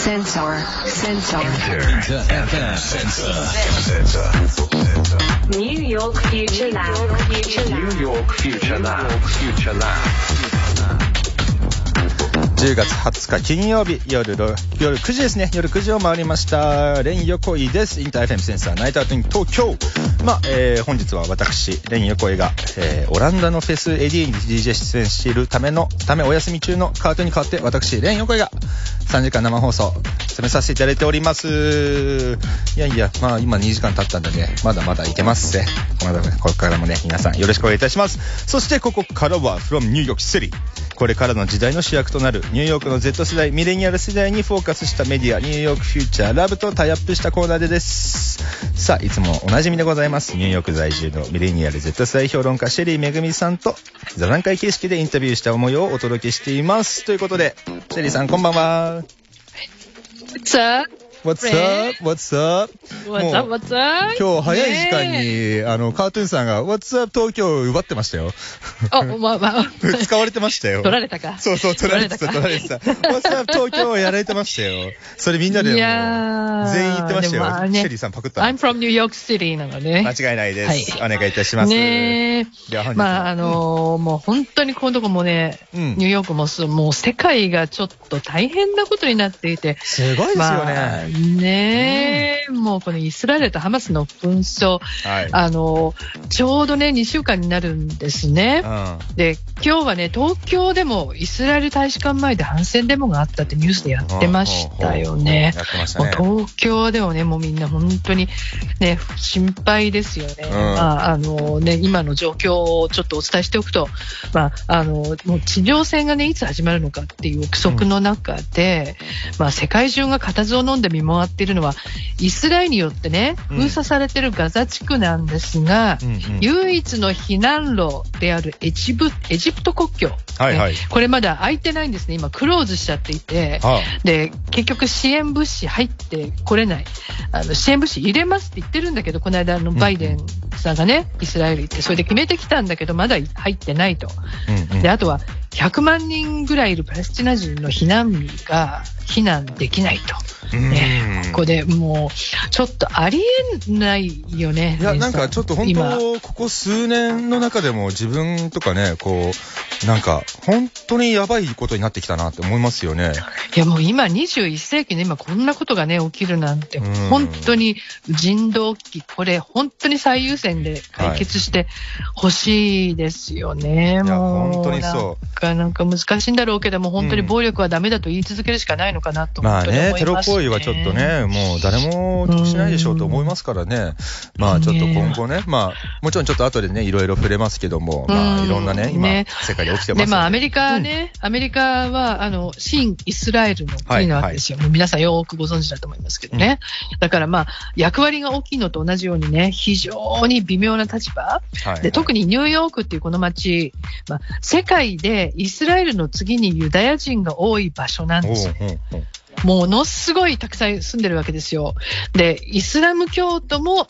Sensor. Sensor. Inter FM Sensor. New York Future Lab. Future Lab. New York Future Lab. Future Lab. 10月20日金曜日夜夜9時ですね。夜9時を回りました。レン横井です。 Inter FM Sensor Night Out in 東京。まあ、えー本日は私レン横井が、えーオランダのフェス ADE に DJ 出演しているためのためお休み中のカートに代わって私レン横井が3時間生放送詰めさせていただいております。いやいやまあ今2時間経ったんでねまだまだいけますぜ。まだここからもね皆さんよろしくお願いいたします。そしてここからは from ニューヨークシティこれからの時代の主役となるニューヨークの Z 世代ミレニアル世代にフォーカスしたメディアニューヨークフューチャーラブとタイアップしたコーナーでです。さあいつもおなじみでございます。ニューヨーク在住のミレニアル Z 世代評論家シェリーめぐみさんと座談会形式でインタビューした思いをお届けしています。ということでシェリーさんこんばんは。さあ What's up? What's up? What's up? What's up? 今日早い時間に、ねあの、カートゥーンさんが What's up? 東京を奪ってましたよ。あ、まあまあ。使われてましたよ。取られたか。そうそう、取られてた、取られてた。What's up? 東京をやられてましたよ。それみんなで全員言ってましたよ。シェリーさんパクったの。I'm from New York City なので。間違いないです。はお願いいたします。ねえ。まあ、あのーもう本当にこのとこもね、うんニューヨークももう世界がちょっと大変なことになっていて。すごいですよまあ、ね。ねえ、もうこのイスラエルとハマスの紛争、はい。あのーちょうどね、2週間になるんですね。うん。で、今日はね、東京でもイスラエル大使館前で反戦デモがあったってニュースでやってましたよね。うね。東京でもね、もうみんな本当にね、心配ですよね。まあ、あのね、今の状況をちょっとお伝えしておくと、まあ、あの、もう地上戦がね、いつ始まるのかっていう憶測の中で、まあ、世界中が固唾を飲んで見回っているのは、イスラエルによってね、うん。封鎖されているガザ地区なんですが、うんうん。唯一の避難路であるエジプエジプト国境、はいはい。ねこれまだ開いてないんですね、今、クローズしちゃっていて、はで結局、支援物資入ってこれない。あの、支援物資入れますって言ってるんだけど、この間、バイデンさんがね、イスラエル行って、それで決めてきたんだけど、まだ入ってないと。うんうん。であとは100万人ぐらいいるパレスチナ人の避難民が避難できないと。ね、うん。ここでもう、ちょっとありえないよね。いや、なんかちょっと本今。当、ここ数年の中でも自分とかね、こう、なんか、本当にやばいことになってきたなって思いますよね。いやもう今21世紀で今こんなことがね起きるなんてうん。本当に人道危機これ本当に最優先で解決してほしいですよね、い。やもう本当にそう。なんかなんか難しいんだろうけども本当に暴力はダメだと言い続けるしかないのかなとまあ本当にね、テロ行為はちょっとね、もう誰も得しないでしょうと思いますからね。まあちょっと今後ね、まあもちろんちょっと後でね、いろいろ触れますけども、まあうんいろんなね、今ね、世界で起きてますので、まあ、アメリカね、アメリカは、あの、新イスラエルの国なわけですよ。もう皆さんよくご存知だと思いますけどね。だからまあ、役割が大きいのと同じようにね、非常に微妙な立場。はい。で、特にニューヨークっていうこの街、まあ、世界でイスラエルの次にユダヤ人が多い場所なんですよ。おうおうものすごいたくさん住んでるわけですよ。で、イスラム教徒も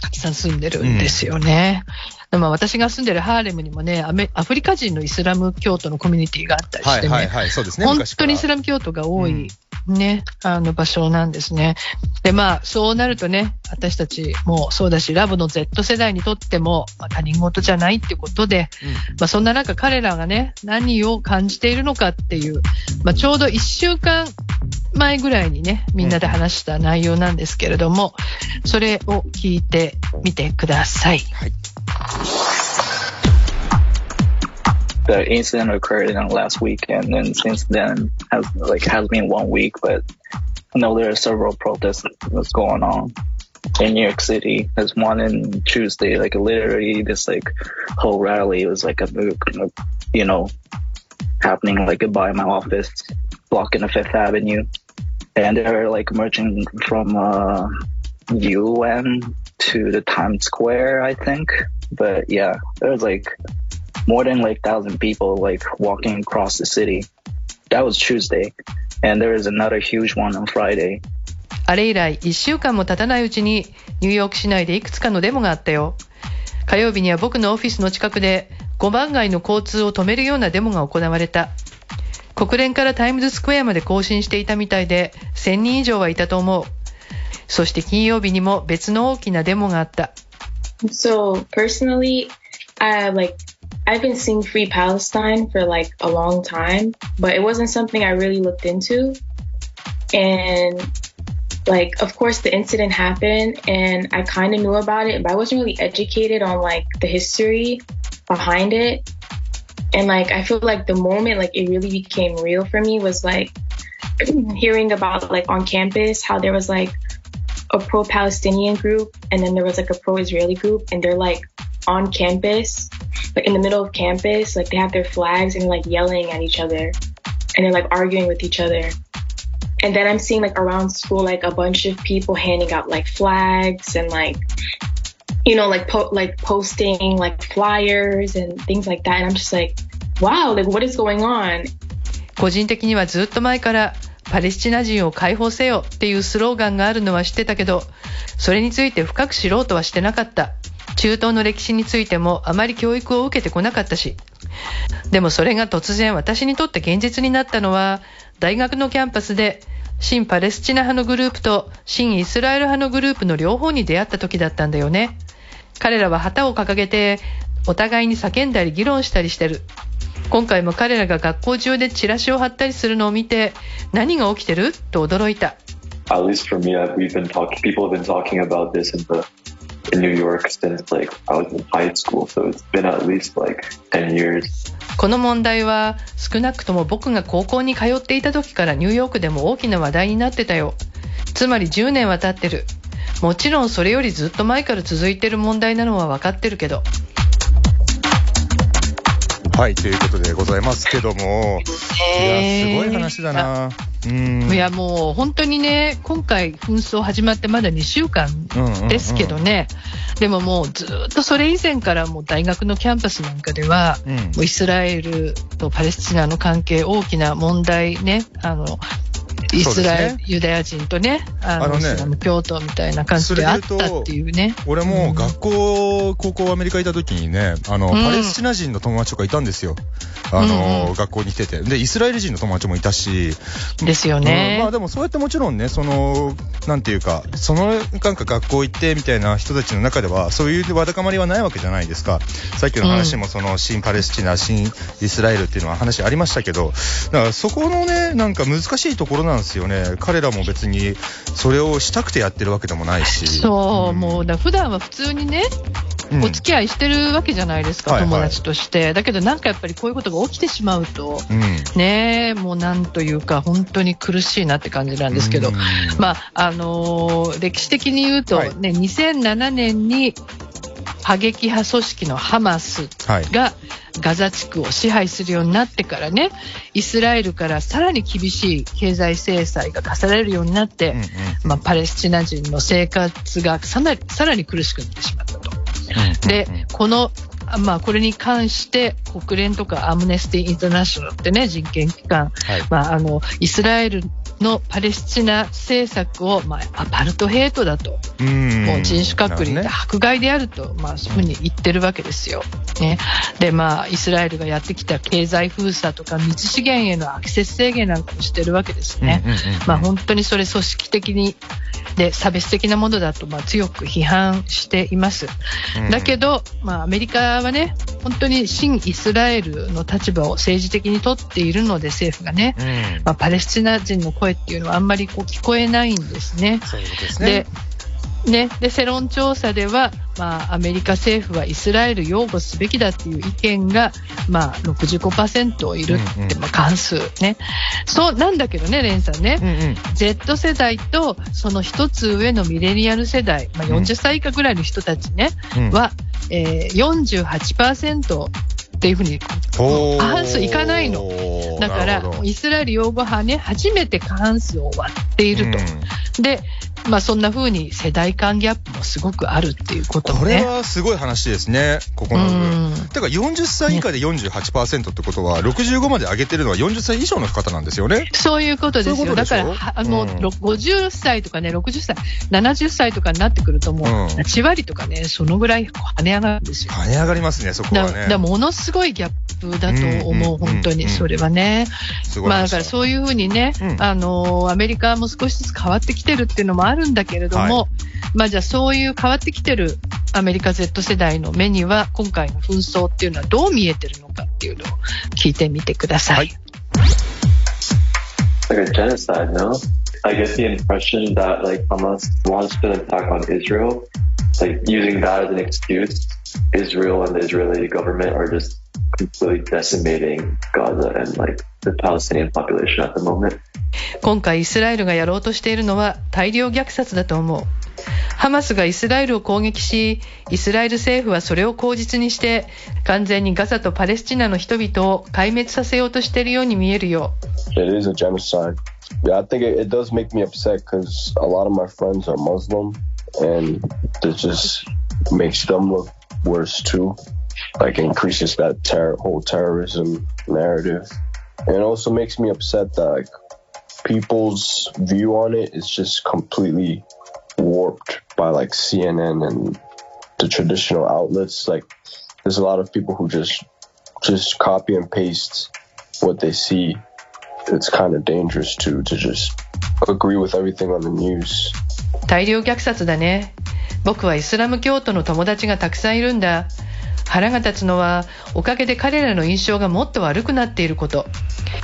たくさん住んでるんですよね。でまあ私が住んでるハーレムにもねアメ、アフリカ人のイスラム教徒のコミュニティがあったりしてね、はいはいはい、そうですね。本当にイスラム教徒が多い、ね、あの場所なんですね。で、まあ、そうなるとね、私たちもそうだし、ラブの Z 世代にとっても、まあ、他人事じゃないってことで、まあ、そんな中彼らがね、何を感じているのかっていう、まあ、ちょうど1週間前ぐらいにね、みんなで話した内容なんですけれども、それを聞いてみてください。はい。The incident occurred in last week, and then since then has like has been one week. But I know there are several protests that's going on in New York City. There's one in Tuesday, like literally this like whole rally was like a you know happening like by my office, blocking the Fifth Avenue, and they're like merging from uh, UN to the Times Square, I think. But yeah, there's like more than like thousand people like walking across the city. That was Tuesday, and there is another huge one on Friday. あれ以来1週間も経たないうちにニューヨーク市内でいくつかのデモがあったよ。火曜日には僕のオフィスの近くで5番街の交通を止めるようなデモが行われた。国連からタイムズスクエアまで更新していたみたいで、1000人以上はいたと思う。そして金曜日にも別の大きなデモがあった。So personally, I like I've been seeing Free Palestine for like a long time, but it wasn't something I really looked into. And like of course the incident happened and I kind of knew about it, but I wasn't really educated on like the history behind it. And like I feel like the moment like it really became real for me was like hearing about like on campus how there was like a pro-Palestinian group and then there was like a pro-Israeli group and they're like on campus, like in the middle of campus, like they have their flags and like yelling at each other and they're like arguing with each other. And then I'm seeing like around school like a bunch of people handing out like flags and like you know like po- like posting like flyers and things like that and I'm just like wow like what is going on 個人的にはずっと前からパレスチナ人を解放せよっていうスローガンがあるのは知ってたけど、それについて深く知ろうとはしてなかった。 中東の歴史についてもあまり教育を受けてこなかったし。でもそれが突然私にとって現実になったのは、大学のキャンパスで、新パレスチナ派のグループと新イスラエル派のグループの両方に出会った時だったんだよね。彼らは旗を掲げて、お互いに叫んだり議論したりしてる。今回も彼らが学校中でチラシを貼ったりするのを見て、何が起きてる？と驚いた。at least for me, we've been talking. People have been talking about this in the New York since like I was in high school, so it's been at least like 10 years. この問題は少なくとも僕が高校に通っていた時からニューヨークでも大きな話題になってたよ。つまり10年は経ってる。もちろんそれよりずっと前から続いてる問題なのは分かってるけど。はい、ということでございますけども、いや、すごい話だな。うん。いやもう本当にね、今回紛争始まってまだ2週間ですけどね、でももうずっとそれ以前からもう大学のキャンパスなんかでは、うん。もうイスラエルとパレスチナの関係大きな問題ね、あの、イスラエル、そうですユダヤ人とね、あの、ねイスラム教徒みたいな感じであったっていうね。俺も学校、高校アメリカいた時にね、あの、んパレスチナ人の友達とかいたんですよ。あの、うんうん学校に来てて。で、イスラエル人の友達もいたし。ですよねうんまあでもそうやってもちろんね、その、なんていうか、その、なんか学校行ってみたいな人たちの中では、そういうわだかまりはないわけじゃないですか。さっきの話もその、新パレスチナ、新イスラエルっていうのは話ありましたけど、だからそこのね、なんか難しいところなんですよね。彼らも別に、それをしたくてやってるわけでもないし。そう、んもうだ普段は普通にね、うんお付き合いしてるわけじゃないですか、はいはい友達として。だけどなんかやっぱりこういうことが起きてしまうと、うん。ねえ、もうなんというか、本当に苦しいなって感じなんですけどうん、まあ、あのー歴史的に言うと、はいね、2007年に過激派組織のハマスはい。がガザ地区を支配するようになってからね、イスラエルからさらに厳しい経済制裁が課されるようになって、うんうんまあ、パレスチナ人の生活がさらにさらに苦しくなってしまったと。で、この、あまあ、これに関して国連とかアムネスティ・インターナショナルってね、人権機関、はいまあ、あの、イスラエルのパレスチナ政策を、まあ、アパルトヘイトだと、うんもう人種隔離で迫害であると、まあ、そういうふうに言ってるわけですよ。ね。で、まあ、イスラエルがやってきた経済封鎖とか水資源へのアクセス制限なんかもしてるわけですね。まあ、本当にそれ組織的に、で、差別的なものだと、まあ、強く批判しています。うんだけど、まあ、アメリカはね、本当に新イスラエルの立場を政治的に取っているので、政府がね、うんまあ、パレスチナ人の声っていうのはあんまりこう聞こえないんですね。そうですでね。ね、で世論調査では、まあ、アメリカ政府はイスラエル擁護すべきだっていう意見が、まあ、65%いるって、まあ、関数ね。そうなんだけどね、レンさんね。うんうん Z 世代とその一つ上のミレニアル世代、まあ、40歳以下ぐらいの人たちね、うんは、えー、48%っていうふうに過半数いかないの。だからイスラエル擁護派ね初めて過半数を割っていると。でまあそんな風に世代間ギャップもすごくあるっていうこともこれね。はすごい話ですね、ここの部う分。んだから40歳以下で48%ってことは、65まで上げてるのは40歳以上の方なんですよね。そういうことですよ。そういうだから、はあの、うんろ50歳とかね、60歳、70歳とかになってくるともう、うん8割とかね、そのぐらい跳ね上がるんですよ。跳ね上がりますね、そこだはね。だものすごいギャップだと思う、うん本当に、うんそれはね。まあだ話からそういうふうにね、うんあの、アメリカも少しずつ変わってきてるっていうのもあるんだけれども、はまあじゃあそういう変わってきてるアメリカ Z 世代の目には、今回の紛争っていうのはどう見えてるのかっていうのを聞いてみてください。はい like a genocide, no? I get the impression that like Hamas wants to attack on Israel, like using that as an excuse. Israel and the Israeli government are just completely decimating Gaza and like the Palestinian population at the moment. 今回イスラエルがやろうとしているのは大量虐殺だと思う。ハマスがイスラエルを攻撃し、イスラエル政府はそれを口実にして、完全にガザとパレスチナの人々を壊滅させようとしているように見えるよ。It is a genocide. Yeah, I think it, it does make me upset because a lot of my friends are Muslim, and it just makes them look worse too. Like increases that terror, whole terrorism narrative, and it also makes me upset that like people's view on it is just completely warped by like CNN and the traditional outlets. Like there's a lot of people who just just copy and paste what they see it's kind of dangerous to to just agree with everything on the news. 大量虐殺だね。僕はイスラム教徒の友達がたくさんいるんだ。 腹が立つのは、おかげで彼らの印象がもっと悪くなっていること。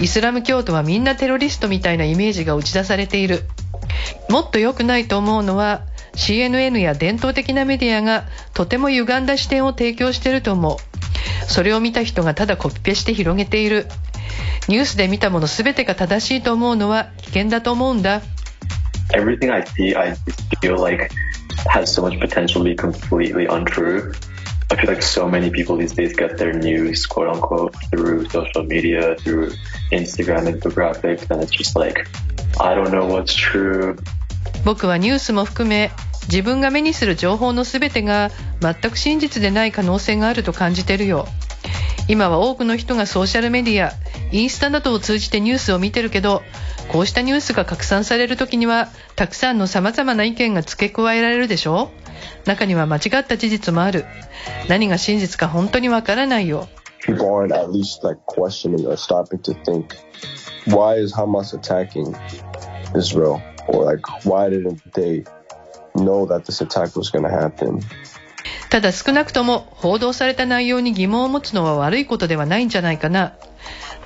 イスラム教徒はみんなテロリストみたいなイメージが打ち出されている。もっと良くないと思うのは、CNN や伝統的なメディアがとても歪んだ視点を提供していると思う。それを見た人がただコピペして広げている。ニュースで見たもの全てが正しいと思うのは危険だと思うんだ。Everything I see, I feel like has so much potential to be completely untrue. I feel like so many people these days get their news, quote unquote, through social media, through Instagram infographics, and it's just like, I don't know what's true. 僕はニュースも含め自分が目にする情報の全てが全く真実でない可能性があると感じてるよ今は多くの人がソーシャルメディアインスタなどを通じてニュースを見てるけどこうしたニュースが拡散される時にはたくさんの様々な意見が付け加えられるでしょ中には間違った事実もある何が真実か本当にわからないよ People aren't at least like questioning or stopping to think, why is Hamas attacking Israel? Or like, why didn't they know that this attack was going to happen? ただ少なくとも報道された内容に疑問を持つのは悪いことではないんじゃないかな。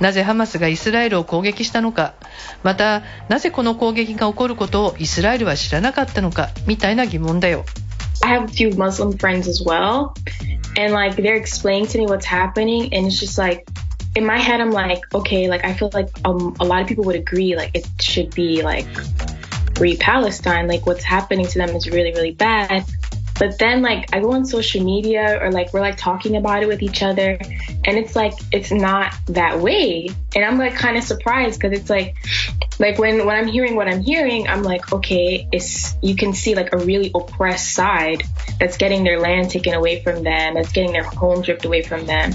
なぜハマスがイスラエルを攻撃したのか、またなぜこの攻撃が起こることをイスラエルは知らなかったのか、みたいな疑問だよ。I have a few Muslim friends as well, and like they're explaining to me what's happening, and it's just like in my head, I'm like, okay, like I feel like um, a lot of people would agree, like it should be like free Palestine, like what's happening to them is really, really bad. But then like I go on social media or like we're like talking about it with each other and it's like it's not that way. And I'm like kind of surprised because it's like like when when I'm hearing what I'm hearing, I'm like, okay, it's you can see like a really oppressed side that's getting their land taken away from them, that's getting their home ripped away from them.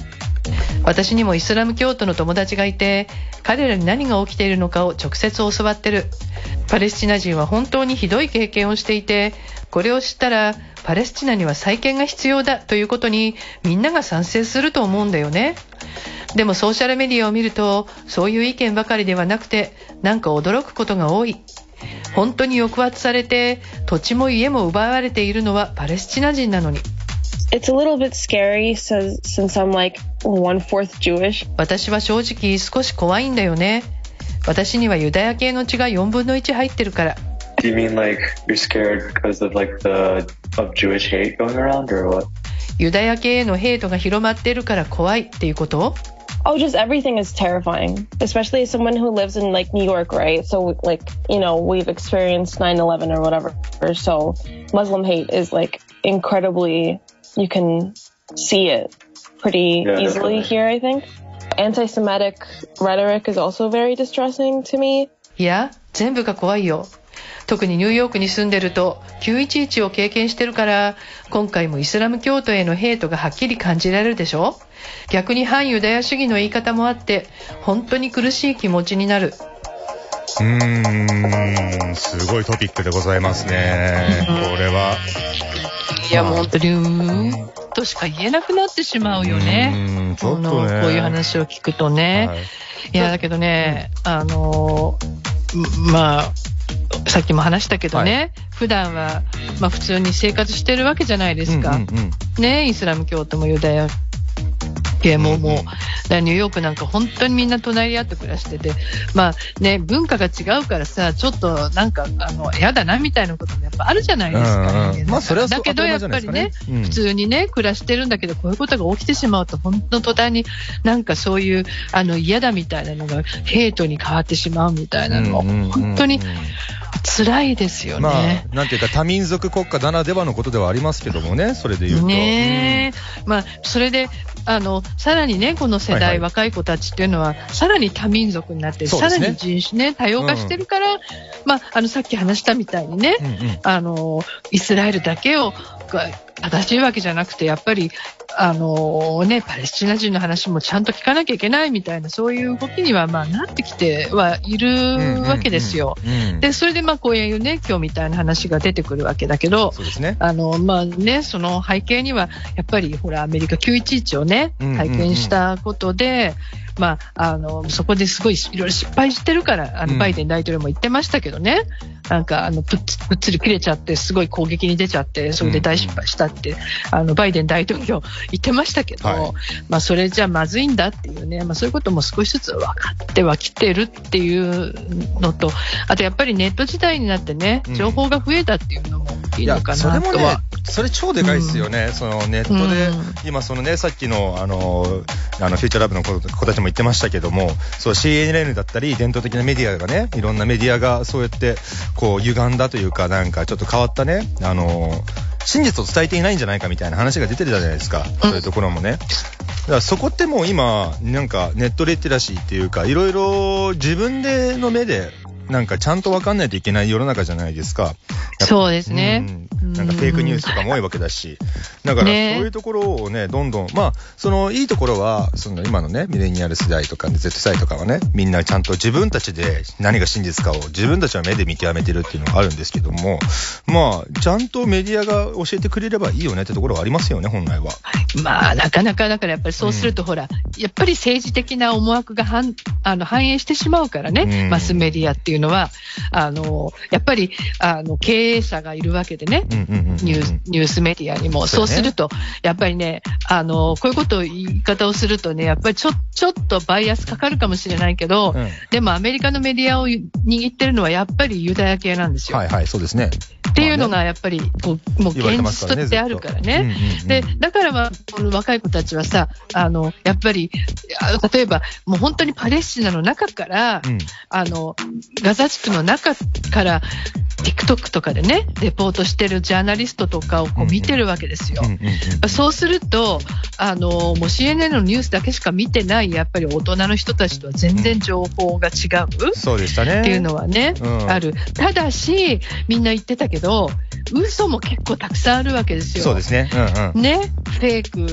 私にもイスラム教徒の友達がいて、彼らに何が起きているのかを直接教わってる。 パレスチナ人は本当にひどい経験をしていて、これを知ったら、パレスチナには再建が必要だということにみんなが賛成すると思うんだよね。でもソーシャルメディアを見ると、そういう意見ばかりではなくて、なんか驚くことが多い。本当に抑圧されて、土地も家も奪われているのはパレスチナ人なのに。It's a little bit scary so, since I'm like one fourth Jewish. 私は正直少し怖いんだよね。私にはユダヤ系の血が4分の1入ってるから。 Do you mean like you're scared because of like the of Jewish hate going around or what? ユダヤ系へのヘイトが広まってるから怖いっていうこと Oh, just everything is terrifying, especially as someone who lives in like New York, right? So like, you know, we've experienced 9/11 or whatever. So Muslim hate is like incredibly you can see it pretty Yeah, easily definitely. here, I think. Anti-Semitic rhetoric is also very distressing to me. いや、全部が怖いよ。特にニューヨークに住んでると911を経験してるから今回もイスラム教徒へのヘイトがはっきり感じられるでしょ？逆に反ユダヤ主義の言い方もあって本当に苦しい気持ちになるうーん、すごいトピックでございますね。これは。いやもう本当にうーんとしか言えなくなってしまうよね。うーんちょっとね。このこういう話を聞くとね、はい。いや、だけどね、あのー、まあ、さっきも話したけどね、普段は、まあ普通に生活してるわけじゃないですか。うんうんうん。ね、イスラム教徒もユダヤ系ももう、だからニューヨークなんか本当にみんな隣り合って暮らしてて、まあね、文化が違うからさ、ちょっとなんか、あの、嫌だなみたいなこともやっぱあるじゃないですか。うんうんまあそれはそうだけどやっぱりねうん普通にね、暮らしてるんだけど、こういうことが起きてしまうと、本当途端になんかそういう、あの、嫌だみたいなのが、ヘイトに変わってしまうみたいなのは、本当に辛いですよまね。あ、なんていうか多民族国家ならではのことではありますけどもね、それで言うと。ねえ、まあ、それで、あの、さらにね、この世代、はいはい。若い子たちっていうのは、さらに多民族になって、ね。らに人種ね、多様化してるから、まあ、あの、さっき話したみたいにね、うんうん。あの、イスラエルだけを、が正しいわけじゃなくて、やっぱり、あのね、パレスチナ人の話もちゃんと聞かなきゃいけないみたいな、そういう動きには、まあ、なってきてはいるわけですよ。うんうんうんで、それで、まあ、こういうね、今日みたいな話が出てくるわけだけど、そうですね。あの、まあね、その背景には、やっぱり、ほら、アメリカ911をね、うんうんうん。体験したことで、まあ、あの、そこですごいいろいろ失敗してるから、あの、うん。バイデン大統領も言ってましたけどね、なんか、あの、ぷっつぷっつり切れちゃって、すごい攻撃に出ちゃって、それで大失敗したって、あの、バイデン大統領言ってましたけど、はい。まあ、それじゃまずいんだっていうね、まあ、そういうことも少しずつ分かってはきてるっていうのと、あとやっぱりネット時代になってねうん、情報が増えたっていうのもいいいやのかそれもねなとは。、それ超でかいですよね、そのネットで、うん。今、そのね、さっきのあのあのフューチャーラブの子子たちも言ってましたけども、そう CNN だったり、伝統的なメディアがね、いろんなメディアがそうやって、こう、歪んだというか、なんかちょっと変わったね、あの真実を伝えていないんじゃないかみたいな話が出てるじゃないですか、そういうところもね。だからそこってもう今、なんかネットリテラシーっていうか、いろいろ自分での目で、なんかちゃんと分かんないといけない世の中じゃないですか。そうですね。うん。なんかフェイクニュースとかも多いわけだし。だからそうねいうところをね、どんどん、まあ、そのいいところは、その今のね、ミレニアル世代とか Z 世代とかはね、みんなちゃんと自分たちで何が真実かを自分たちの目で見極めてるっていうのがあるんですけども、まあ、ちゃんとメディアが教えてくれればいいよねってところはありますよね、本来は。まあ、なかなか、だからやっぱりそうすると、ほら、やっぱり政治的な思惑が反あの反映してしまうからね、うん。マスメディアっていうのは、あの、やっぱり、あの、経営者がいるわけでね、ニュースメディアにも。そうすると、やっぱりね、あの、こういうことを言い方をするとね、やっぱりちょ、ちょっとバイアスかかるかもしれないけど、うんでもアメリカのメディアを握ってるのはやっぱりユダヤ系なんですよ。はいはい、そうですね。いうのがやっぱりこう、もう現実としてあるからね。で、だからまあ、この若い子たちはさ、あの、やっぱり、あ例えば、もう本当にパレスチナの中から、うん。あの、ガザ地区の中から、TikTok とかでね、レポートしてるジャーナリストとかをこう見てるわけですよ。うんうんうんそうすると、あの、もう CNN のニュースだけしか見てない、やっぱり大人の人たちとは全然情報が違う。そうでしたね。っていうのはね、うんある。ただし、みんな言ってたけど、嘘も結構たくさんあるわけですよ。そうですね。うんうん。ね、フェイク。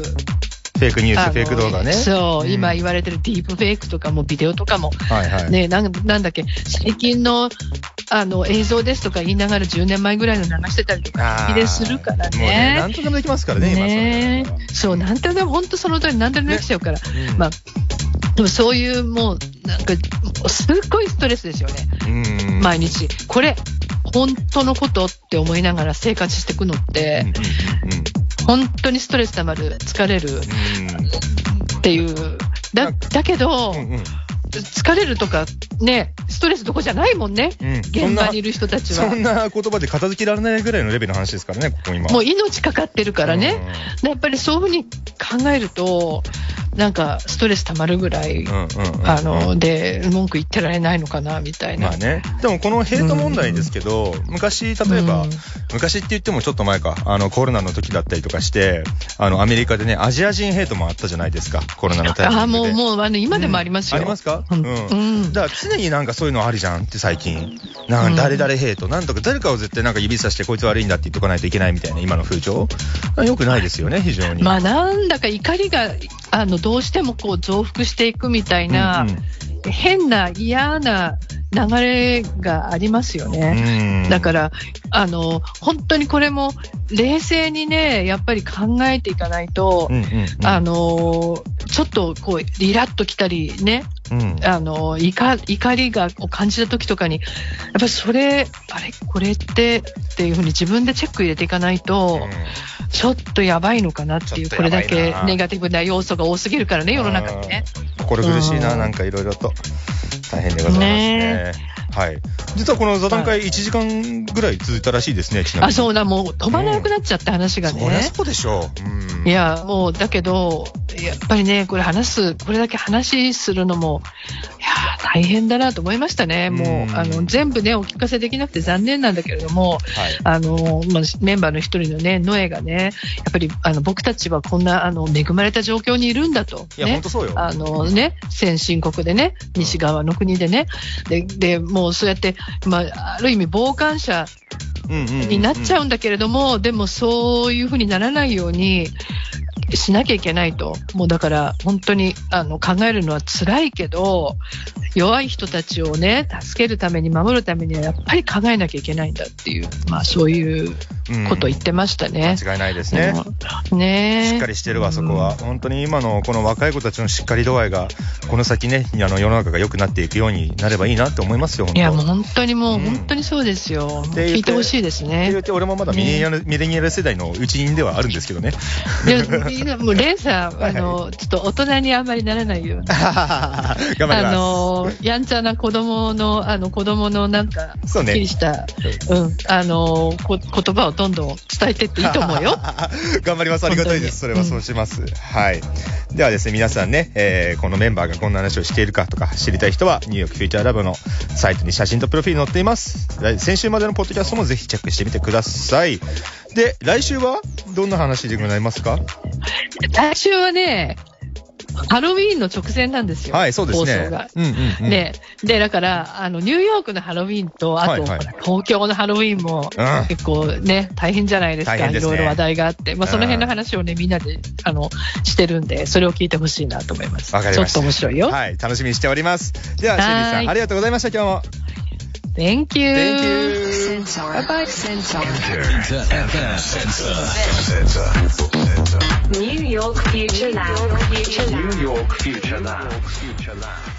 フェイクニュース、フェイク動画ね。そう、ん今言われてるディープフェイクとかもビデオとかも、はいはい。ね、なんなんだっけ、最近のあの映像ですとか言いながら10年前ぐらいの流してたりとか、でするからね、なね。んとでもできますからね、今ねそれそう、なんとでも、本当その通り、なんとでもできちゃうから。うんまあ、でもそういうもう、なんか、すっごいストレスですよね。うん。毎日。これ、本当のことって思いながら生活していくのって、本当にストレス溜まる、疲れるっていう。だ、だけど、うんうんうんうん疲れるとか、ね、ストレスどこじゃないもんね。うん現場にいる人たちはそん。な言葉で片付けられないぐらいのレベルの話ですからね、ここ今。もう命かかってるからね。でやっぱりそういうふうに考えると、なんかストレス溜まるぐらい、うんうんうんあの、で、文句言ってられないのかな、みたいな。まあね。でもこのヘイト問題ですけど、昔、例えば、うん昔って言ってもちょっと前か、あの、コロナの時だったりとかして、あの、アメリカでね、アジア人ヘイトもあったじゃないですか、コロナのタイミングで。あ、もう、もう、あの、今でもありますよ。ありますか？ううんん。うんだから常になんかそういうのあるじゃんって最近。なんか誰々ヘイト、なんとか誰かを絶対なんか指さしてこいつ悪いんだって言っとかないといけないみたいな今の風潮。よくないですよね、非常に。まあ、なんだか怒りが、あの、どうしてもこう増幅していくみたいな、うんうん。変な嫌な流れがありますよね。うん。だから、あの、本当にこれも冷静にね、やっぱり考えていかないと、うんうんうん。あの、ちょっとこう、リラッときたりね、うんあの、怒怒りがを感じた時とかに、やっぱりそれ、あれ？これって？っていうふうに自分でチェック入れていかないと、ちょっとやばいのかなっていう、ことれだけネガティブな要素が多すぎるからね、世の中にね。心苦しいな、うんなんかいろいろと。大変でございますね。ねはい。実はこの座談会1時間ぐらい続いたらしいですね、ちなみに。あ、そうだ、もう飛ばなくなっちゃった話がそりゃね。そうでしょう。うん。いや、もう、だけど、やっぱりね、これ話す、これだけ話するのも、いやー、大変だなと思いましたね。もうあの、全部ね、お聞かせできなくて残念なんだけれども、はい。あの、まあ、メンバーの一人のね、ノエがね、やっぱり、あの、僕たちはこんな、あの、恵まれた状況にいるんだと。いや、ねほんとそうよ。あのね、先進国でね、西側の国でね、で、でもうそうやって、まあ、ある意味傍観者になっちゃううんだけれども、でもそういうふうにならないようにしなきゃいけないと。もうだから本当にあの考えるのは辛いけど、弱い人たちをね、助けるために守るためにはやっぱり考えなきゃいけないんだっていう、まあそういうことを言ってましたね。間違いないですね。うんねしっかりしてるわ、そこは。本当に今のこの若い子たちのしっかり度合いが、この先ね、あの世の中が良くなっていくようになればいいなって思いますよ、本当いやもう本当にもう、うん本当にそうですよ。て言って聞いてほしいですってね言。って俺もまだミレニアル、ミレニアル世代の一員ではあるんですけどね。いや、いやもうレンさん、はいあの、ちょっと大人にあんまりならないように。頑張ります。あの、やんちゃな子供の、あの、子供のなんか、そうねすっきりした、うん、あの、こ言葉をどんどん伝えてっていいと思うよ。頑張ります。ありがたいです。それはそうします。はい。ではですね、皆さんね、えーこのメンバーがこんな話をしているかとか知りたい人は、ニューヨークフューチャーラブのサイトに写真とプロフィール載っています。来先週までのポッドキャストもぜひチェックしてみてください。で、来週は？どんな話でございますか？来週はね、ハロウィーンの直前なんですよ。はい、そうですね放送が。。うんうんうん。ね、で、だから、あの、ニューヨークのハロウィーンと、あと、はいはい東京のハロウィーンもうん、結構ね、大変じゃないですか。いろいろ話題があって。まあ、その辺のうん話をね、みんなで、あの、してるんで、それを聞いてほしいなと思います。わかりました。ちょっと面白いよ。はい、楽しみにしております。では、シェリーさん、はいありがとうございました、今日も。Thank you. Thank you. Sensor. Bye bye. Sensor. Enter FM Sensor. Sensor. New York Future Lab. Future Lab. New York Future Lab.